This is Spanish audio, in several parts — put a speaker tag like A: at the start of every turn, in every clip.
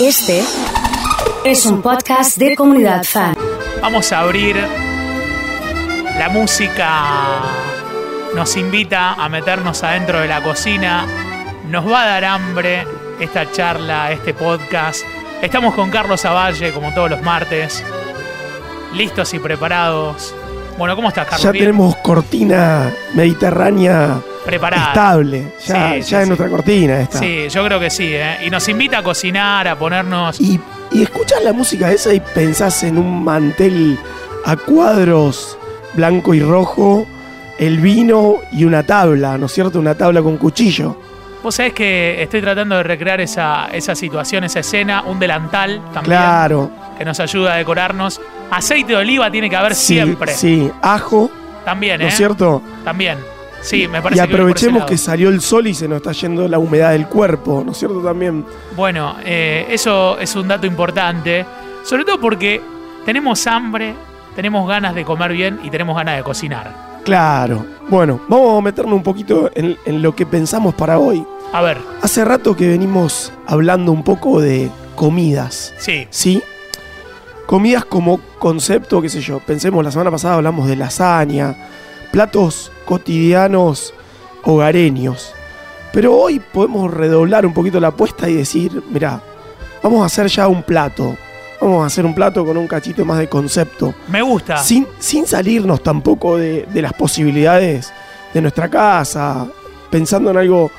A: Este es un podcast de comunidad fan.
B: Vamos a abrir. La música nos invita a meternos adentro de la cocina. Nos va a dar hambre esta charla, este podcast. Estamos con Carlos Avalle, como todos los martes. Listos y preparados. Bueno, ¿cómo estás, Carlos?
C: Ya tenemos cortina mediterránea
B: Preparada.
C: estable. Ya,
B: Sí,
C: ya
B: sí, sí.
C: nuestra cortina esta.
B: Sí, yo creo que sí, ¿eh? Y nos invita a cocinar, a ponernos.
C: Y, y escuchás la música esa y pensás en un mantel a cuadros blanco y rojo, el vino y una tabla, ¿no es cierto? Una tabla con cuchillo.
B: Vos sabés que estoy tratando de recrear esa, esa situación, esa escena, un delantal también
C: Claro.
B: que nos ayuda a decorarnos. Aceite de oliva tiene que haber
C: Sí,
B: siempre.
C: Sí, ajo,
B: También,
C: ¿no
B: ¿eh?
C: es cierto?
B: También. Sí, me
C: Y
B: parece ese
C: aprovechemos que salió el sol y se nos está yendo la humedad del cuerpo, ¿no es cierto? También.
B: Bueno, eh, eso es un dato importante. Sobre todo porque tenemos hambre, tenemos ganas de comer bien y tenemos ganas de cocinar.
C: Claro. Bueno, vamos a meternos un poquito en, en lo que pensamos para hoy.
B: A ver,
C: Hace rato que venimos hablando un poco de comidas,
B: sí,
C: ¿sí? Comidas como concepto, qué sé yo. Pensemos, la semana pasada hablamos de lasaña, platos cotidianos hogareños. Pero hoy podemos redoblar un poquito la apuesta y decir, mira, vamos a hacer ya un plato. Vamos a hacer un plato con un cachito más de concepto.
B: me gusta.
C: Sin, sin salirnos tampoco de, de las posibilidades de nuestra casa, pensando en algo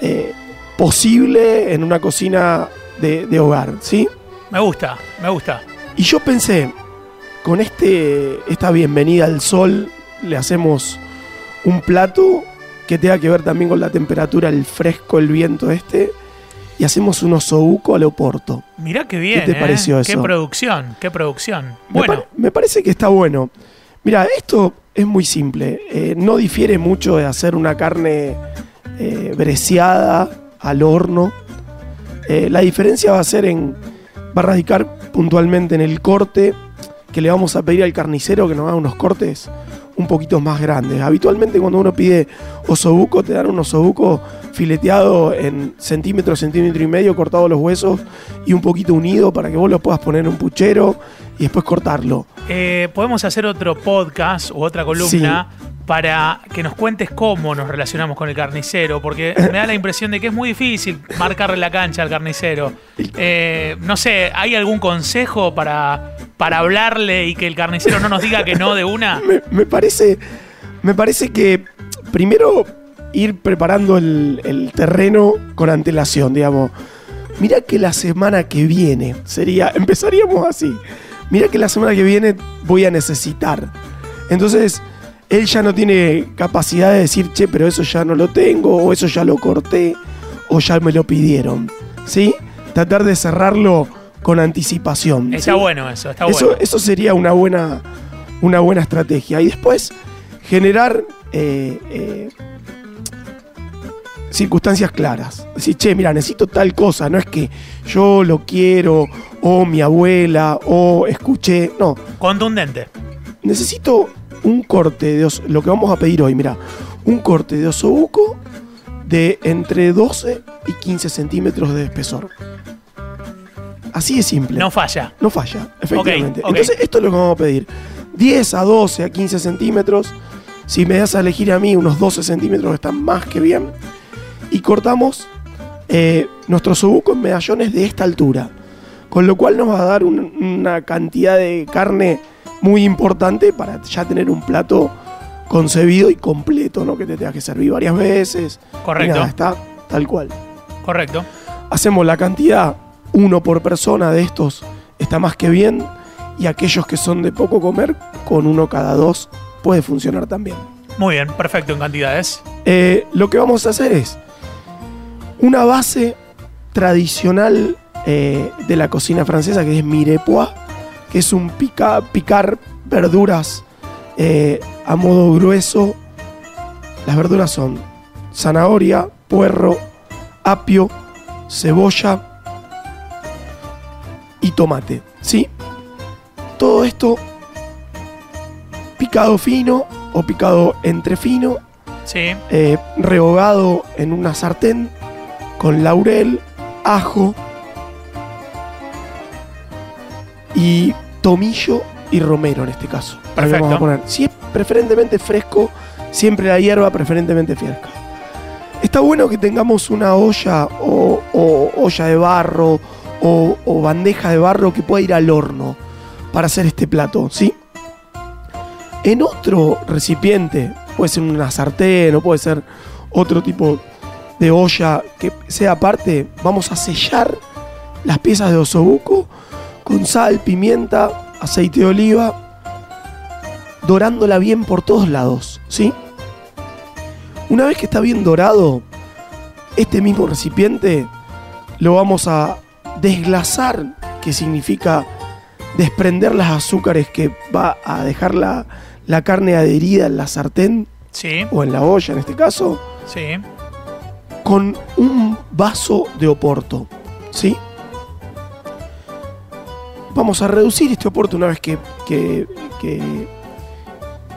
C: eh, posible en una cocina de, de hogar, ¿sí?
B: Me gusta, me gusta.
C: Y yo pensé, con este, esta bienvenida al sol, le hacemos un plato que tenga que ver también con la temperatura, el fresco, el viento este, y hacemos un osobuco al oporto.
B: Mirá qué bien.
C: te
B: ¿eh?
C: pareció
B: Qué
C: eso?
B: producción, qué producción.
C: Me,
B: Bueno,
C: me parece que está bueno. Mira, esto es muy simple. eh, no difiere mucho de hacer una carne eh, breciada al horno. La diferencia va a ser en. va a radicar puntualmente en el corte que le vamos a pedir al carnicero que nos haga unos cortes un poquito más grandes. Habitualmente cuando uno pide osobuco, te dan un osobuco fileteado en centímetro, centímetro y medio, cortado los huesos y un poquito unido para que vos lo puedas poner en un puchero y después cortarlo.
B: eh, podemos hacer otro podcast u otra columna para que nos cuentes cómo nos relacionamos con el carnicero, porque me da la impresión de que es muy difícil marcarle la cancha al carnicero. Eh, no sé, ¿hay algún consejo para, para hablarle y que el carnicero no nos diga que no de una?
C: me, parece, me parece que primero ir preparando el, el terreno con antelación, digamos. Mira que la semana que viene sería, empezaríamos así. Mira que la semana que viene voy a necesitar. Entonces, él ya no tiene capacidad de decir, che, pero eso ya no lo tengo, o eso ya lo corté, o ya me lo pidieron. ¿Sí? Tratar de cerrarlo con anticipación.
B: Está
C: ¿sí?
B: bueno eso, está
C: Eso,
B: bueno.
C: eso sería una buena, una buena estrategia. Y después generar eh, eh, circunstancias claras. Decir, che, mira, necesito tal cosa. No es que yo lo quiero, o mi abuela, o escuché. No,
B: Contundente.
C: necesito un corte de os- lo que vamos a pedir hoy, mira, un corte de osobuco de entre 12 y 15 centímetros de espesor. Así de simple.
B: No falla.
C: No falla, efectivamente. Entonces, esto es lo que vamos a pedir. 10 a 12 a 15 centímetros. Si me das a elegir a mí, unos 12 centímetros están más que bien. Y cortamos eh, nuestro sobuco en medallones de esta altura. Con lo cual nos va a dar un- una cantidad de carne muy importante para ya tener un plato concebido y completo, ¿no? Que te tengas que servir varias veces. Y
B: Correcto.
C: nada, está tal cual
B: Correcto.
C: hacemos la cantidad, uno por persona de estos está más que bien, y aquellos que son de poco comer, con uno cada dos puede funcionar también.
B: Muy bien, perfecto en cantidades.
C: Eh, lo que vamos a hacer es una base tradicional eh, de la cocina francesa que es mirepoix, que es un pica- picar verduras eh, a modo grueso. Las verduras son zanahoria, puerro, apio, cebolla y tomate. ¿Sí? Todo esto picado fino o picado entre fino,
B: Sí.
C: eh, rehogado en una sartén con laurel, ajo, y tomillo y romero en este caso.
B: Perfecto.
C: Vamos a poner. Si es preferentemente fresco, siempre la hierba preferentemente fresca. Está bueno que tengamos una olla o, o olla de barro o, bandeja de barro que pueda ir al horno para hacer este plato, ¿sí? En otro recipiente, puede ser una sartén o puede ser otro tipo de olla que sea aparte, vamos a sellar las piezas de osobuco con sal, pimienta, aceite de oliva, dorándola bien por todos lados, ¿sí? Una vez que está bien dorado, este mismo recipiente lo vamos a desglasar, que significa desprender las azúcares que va a dejar la, la carne adherida en la sartén
B: Sí,
C: o en la olla en este caso,
B: sí.
C: con un vaso de oporto, ¿sí? Vamos a reducir este oporto una vez que, que- que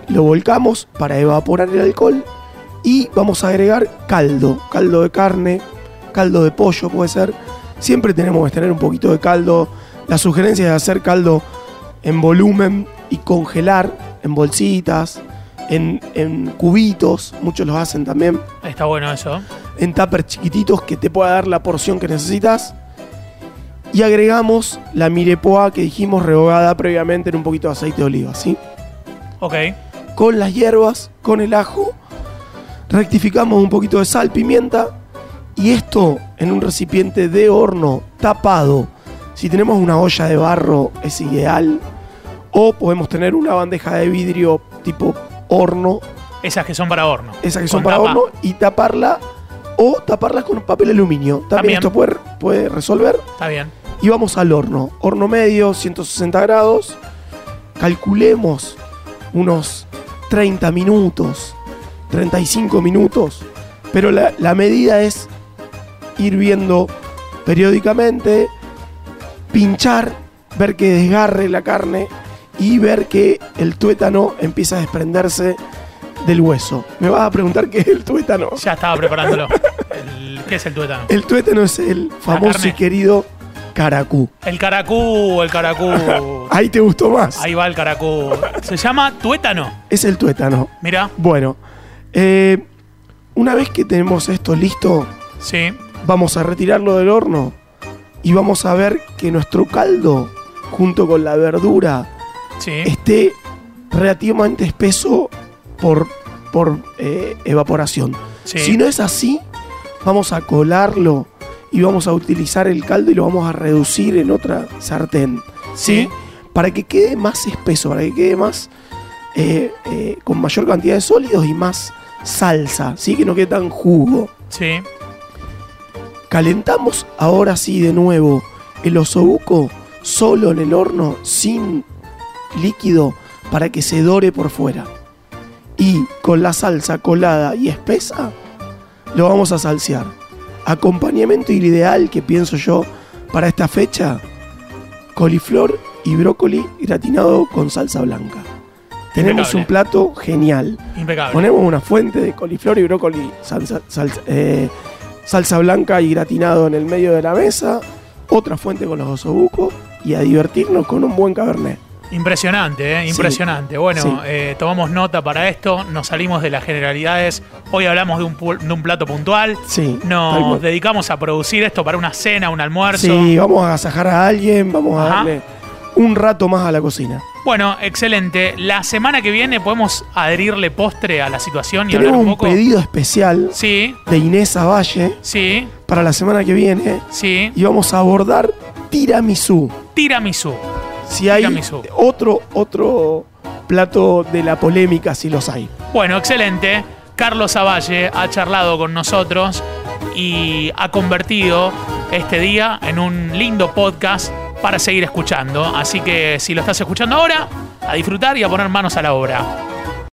C: lo volcamos para evaporar el alcohol y vamos a agregar caldo, caldo de carne, caldo de pollo puede ser. Siempre tenemos que tener un poquito de caldo. La sugerencia es hacer caldo en volumen y congelar en bolsitas, en, en cubitos, muchos los hacen también
B: Está bueno eso.
C: en tuppers chiquititos que te pueda dar la porción que necesitas. Y agregamos la mirepoix que dijimos rehogada previamente en un poquito de aceite de oliva, ¿sí?
B: Ok.
C: Con las hierbas, con el ajo, rectificamos un poquito de sal, pimienta y esto en un recipiente de horno tapado. Si tenemos una olla de barro es ideal o podemos tener una bandeja de vidrio tipo horno
B: Esas que son para horno.
C: esas que son para
B: tapa.
C: horno y taparla o taparlas con papel aluminio. También,
B: También.
C: esto puede, puede resolver.
B: Está bien.
C: Y vamos al horno. Horno medio, 160 grados. Calculemos unos 30 minutos, 35 minutos. Pero la, la medida es ir viendo periódicamente, pinchar, ver que desgarre la carne y ver que el tuétano empieza a desprenderse del hueso. Me vas a preguntar qué es el tuétano.
B: Ya estaba preparándolo. El- ¿Qué es el tuétano?
C: El tuétano es el famoso y querido caracú.
B: El caracú, el caracú.
C: Ahí te gustó más.
B: Ahí va el caracú. Se llama tuétano.
C: Es el tuétano.
B: Mira,
C: Bueno, eh, una vez que tenemos esto listo,
B: sí.
C: Vamos a retirarlo del horno y vamos a ver que nuestro caldo, junto con la verdura,
B: Sí.
C: esté relativamente espeso por, por eh, evaporación.
B: Sí.
C: Si no es así, vamos a colarlo y vamos a utilizar el caldo y lo vamos a reducir en otra sartén. ¿Sí?
B: Sí.
C: Para que quede más espeso, para que quede más eh, eh, con mayor cantidad de sólidos y más salsa, ¿sí? Que no quede tan jugo.
B: Sí.
C: Calentamos ahora sí de nuevo el osobuco solo en el horno sin líquido para que se dore por fuera. Y con la salsa colada y espesa lo vamos a salsear. Acompañamiento ideal que pienso yo para esta fecha, coliflor y brócoli gratinado con salsa blanca. Tenemos
B: Impecable.
C: un plato genial.
B: Impecable.
C: Ponemos una fuente de coliflor y brócoli, salsa, salsa- eh, salsa blanca y gratinado en el medio de la mesa, otra fuente con los osobucos y a divertirnos con un buen cabernet.
B: Impresionante, ¿eh?
C: Sí.
B: impresionante. Bueno,
C: Sí.
B: eh, tomamos nota para esto, nos salimos de las generalidades. Hoy hablamos de un, de un plato puntual.
C: Sí.
B: Nos dedicamos a producir esto para una cena, un almuerzo.
C: Sí, vamos a agasajar a alguien, vamos a darle un rato más a la cocina.
B: Bueno, excelente. La semana que viene podemos adherirle postre a la situación y hablar
C: Tenemos
B: un
C: un
B: poco.
C: pedido especial
B: Sí,
C: de Inés Avalle
B: sí,
C: para la semana que viene
B: sí.
C: y vamos a abordar tiramisú.
B: Tiramisú.
C: Si hay
B: Tiramisú.
C: otro, otro plato de la polémica, si los hay.
B: Bueno, excelente. Carlos Avalle ha charlado con nosotros y ha convertido este día en un lindo podcast para seguir escuchando. Así que si lo estás escuchando ahora, a disfrutar y a poner manos a la obra.